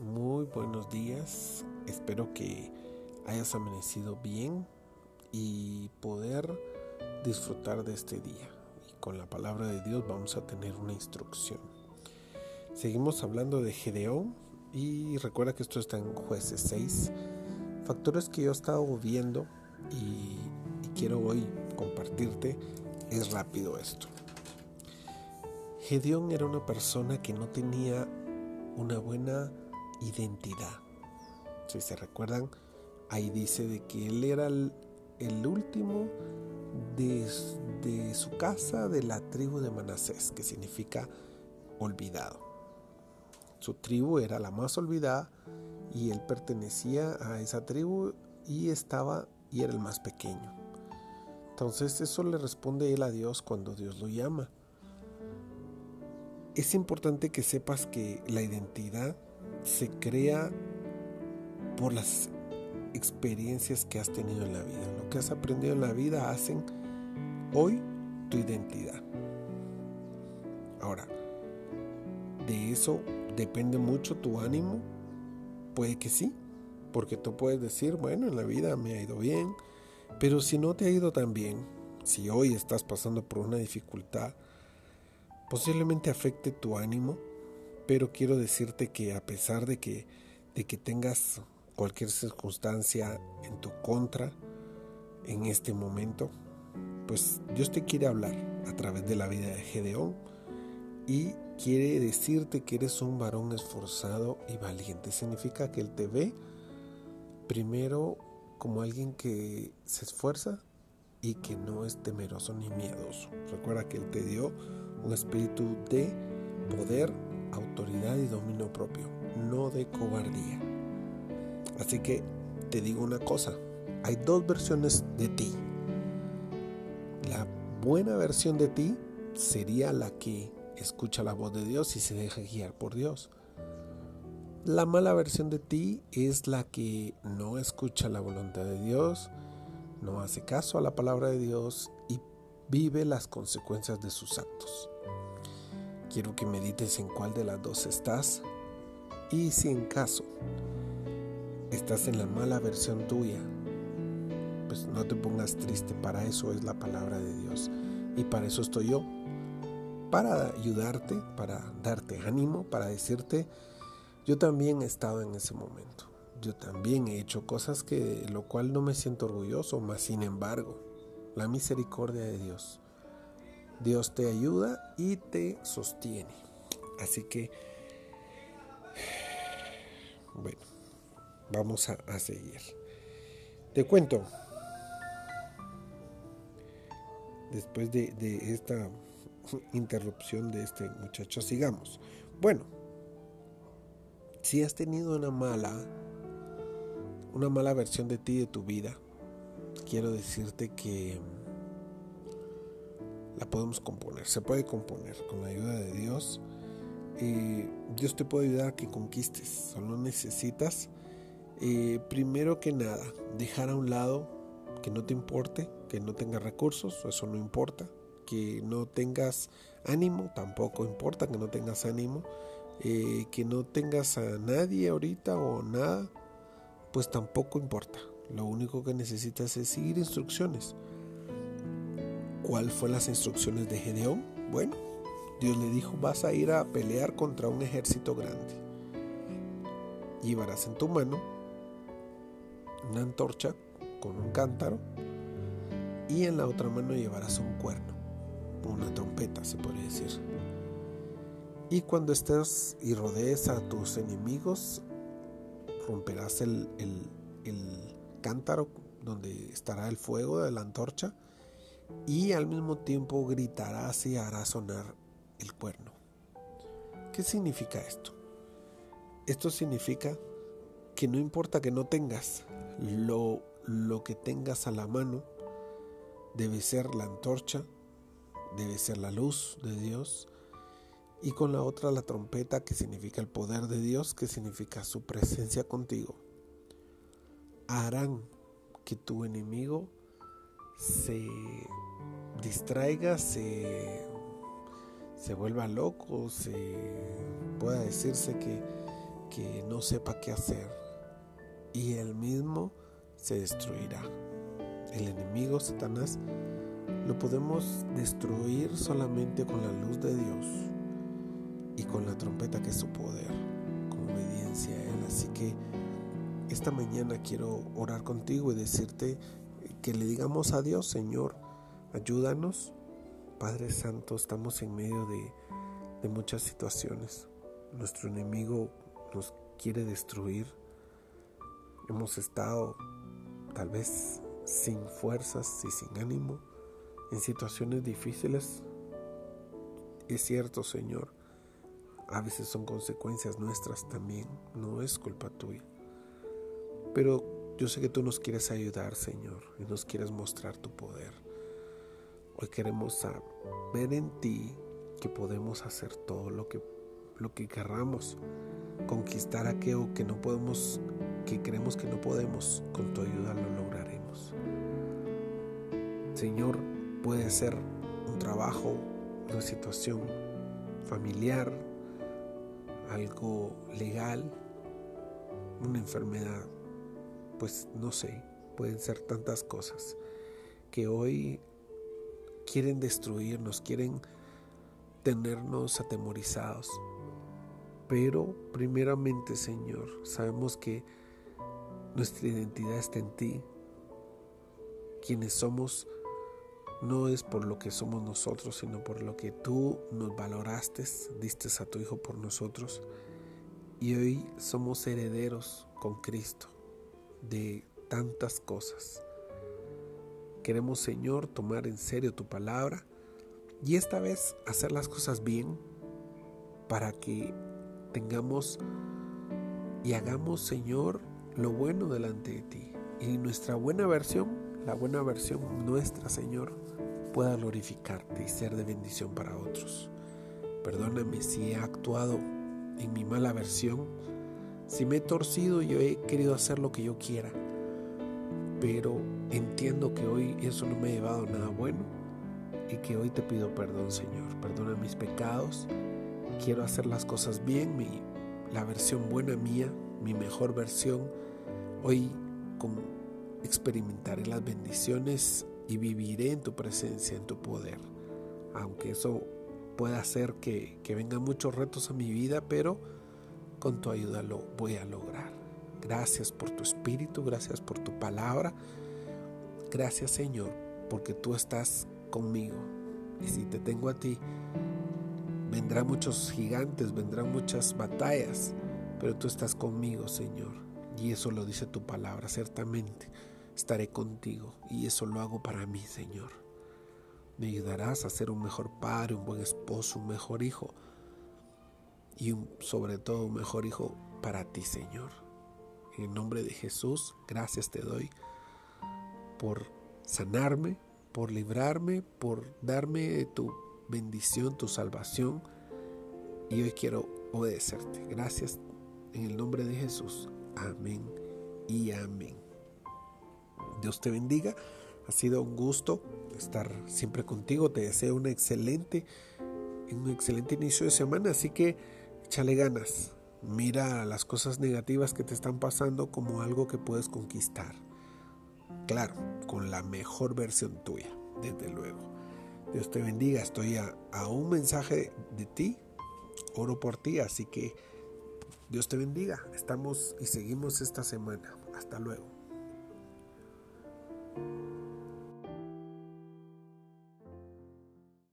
muy buenos días. Espero que hayas amanecido bien y poder disfrutar de este día. Y con la palabra de Dios vamos a tener una instrucción. Seguimos hablando de Gedeón y recuerda que esto está en jueces 6. Factores que yo he estado viendo y, y quiero hoy compartirte. Es rápido esto. Gedeón era una persona que no tenía una buena identidad. Si se recuerdan, ahí dice de que él era el, último de, de, su casa de la tribu de Manasés, que significa olvidado. Su tribu era la más olvidada y él pertenecía a esa tribu y estaba y era el más pequeño. Entonces eso le responde él a Dios cuando Dios lo llama es importante que sepas que la identidad se crea por las experiencias que has tenido en la vida. Lo que has aprendido en la vida hacen hoy tu identidad. Ahora, de eso depende mucho tu ánimo. Puede que sí, porque tú puedes decir, bueno, en la vida me ha ido bien, pero si no te ha ido tan bien, si hoy estás pasando por una dificultad, posiblemente afecte tu ánimo, pero quiero decirte que a pesar de que, de que tengas cualquier circunstancia en tu contra en este momento, pues Dios te quiere hablar a través de la vida de Gedeón y quiere decirte que eres un varón esforzado y valiente. Significa que Él te ve primero como alguien que se esfuerza y que no es temeroso ni miedoso. Recuerda que Él te dio un espíritu de poder, autoridad y dominio propio, no de cobardía. Así que te digo una cosa, hay dos versiones de ti. La buena versión de ti sería la que escucha la voz de Dios y se deja guiar por Dios. La mala versión de ti es la que no escucha la voluntad de Dios, no hace caso a la palabra de Dios y vive las consecuencias de sus actos. Quiero que medites en cuál de las dos estás. Y si en caso estás en la mala versión tuya, pues no te pongas triste, para eso es la palabra de Dios. Y para eso estoy yo, para ayudarte, para darte ánimo, para decirte, yo también he estado en ese momento, yo también he hecho cosas que lo cual no me siento orgulloso, mas sin embargo, la misericordia de Dios Dios te ayuda y te sostiene. Así que, bueno, vamos a, seguir. Te cuento, después de, de esta interrupción de este muchacho, sigamos. Bueno, si has tenido una mala, una mala versión de ti, de tu vida, quiero decirte que la podemos componer, se puede componer con la ayuda de Dios. y Dios te puede ayudar a que conquistes, solo necesitas, eh, primero que nada, dejar a un lado que no te importe, que no tengas recursos, eso no importa, que no tengas ánimo, tampoco importa que no tengas ánimo, eh, que no tengas a nadie ahorita o nada, pues tampoco importa. Lo único que necesitas es seguir instrucciones. ¿Cuál fue las instrucciones de Gedeón? Bueno, Dios le dijo, vas a ir a pelear contra un ejército grande. Llevarás en tu mano una antorcha con un cántaro y en la otra mano llevarás un cuerno, una trompeta se podría decir. Y cuando estés y rodees a tus enemigos, romperás el, el cántaro donde estará el fuego de la antorcha y al mismo tiempo gritarás y hará sonar el cuerno. ¿Qué significa esto? Esto significa que no importa que no tengas lo, lo que tengas a la mano, debe ser la antorcha, debe ser la luz de Dios, y con la otra la trompeta que significa el poder de Dios, que significa su presencia contigo, harán que tu enemigo se distraiga, se, se vuelva loco, se pueda decirse que, que no sepa qué hacer y él mismo se destruirá. El enemigo, Satanás, lo podemos destruir solamente con la luz de Dios y con la trompeta que es su poder, con obediencia a Él. Así que esta mañana quiero orar contigo y decirte que le digamos a Dios, Señor, ayúdanos. Padre Santo, estamos en medio de, de muchas situaciones. Nuestro enemigo nos quiere destruir. Hemos estado tal vez sin fuerzas y sin ánimo en situaciones difíciles. Es cierto, Señor, a veces son consecuencias nuestras también, no es culpa tuya. Pero yo sé que tú nos quieres ayudar, Señor, y nos quieres mostrar tu poder. Hoy queremos ver en ti que podemos hacer todo lo que, lo que querramos, conquistar aquello que no podemos, que creemos que no podemos, con tu ayuda lo lograremos. Señor, puede ser un trabajo, una situación familiar, algo legal, una enfermedad, pues no sé, pueden ser tantas cosas que hoy quieren destruirnos, quieren tenernos atemorizados. Pero primeramente, Señor, sabemos que nuestra identidad está en ti. Quienes somos no es por lo que somos nosotros, sino por lo que tú nos valoraste, diste a tu Hijo por nosotros. Y hoy somos herederos con Cristo de tantas cosas. Queremos, Señor, tomar en serio tu palabra y esta vez hacer las cosas bien para que tengamos y hagamos, Señor, lo bueno delante de ti. Y nuestra buena versión, la buena versión nuestra, Señor, pueda glorificarte y ser de bendición para otros. Perdóname si he actuado en mi mala versión, si me he torcido y he querido hacer lo que yo quiera, pero entiendo que hoy eso no me ha llevado a nada bueno y que hoy te pido perdón, Señor. Perdona mis pecados. Quiero hacer las cosas bien, mi, la versión buena mía, mi mejor versión. Hoy con experimentaré las bendiciones y viviré en tu presencia, en tu poder. Aunque eso pueda hacer que, que vengan muchos retos a mi vida, pero con tu ayuda lo voy a lograr. Gracias por tu espíritu, gracias por tu palabra. Gracias Señor, porque tú estás conmigo. Y si te tengo a ti, vendrán muchos gigantes, vendrán muchas batallas, pero tú estás conmigo, Señor. Y eso lo dice tu palabra, ciertamente estaré contigo y eso lo hago para mí, Señor. Me ayudarás a ser un mejor padre, un buen esposo, un mejor hijo y sobre todo un mejor hijo para ti, Señor. En nombre de Jesús, gracias te doy por sanarme, por librarme, por darme tu bendición, tu salvación. Y hoy quiero obedecerte. Gracias en el nombre de Jesús. Amén y amén. Dios te bendiga. Ha sido un gusto estar siempre contigo. Te deseo un excelente, un excelente inicio de semana. Así que échale ganas. Mira las cosas negativas que te están pasando como algo que puedes conquistar. Claro, con la mejor versión tuya, desde luego. Dios te bendiga, estoy a, un mensaje de ti, oro por ti, así que Dios te bendiga, estamos y seguimos esta semana. Hasta luego.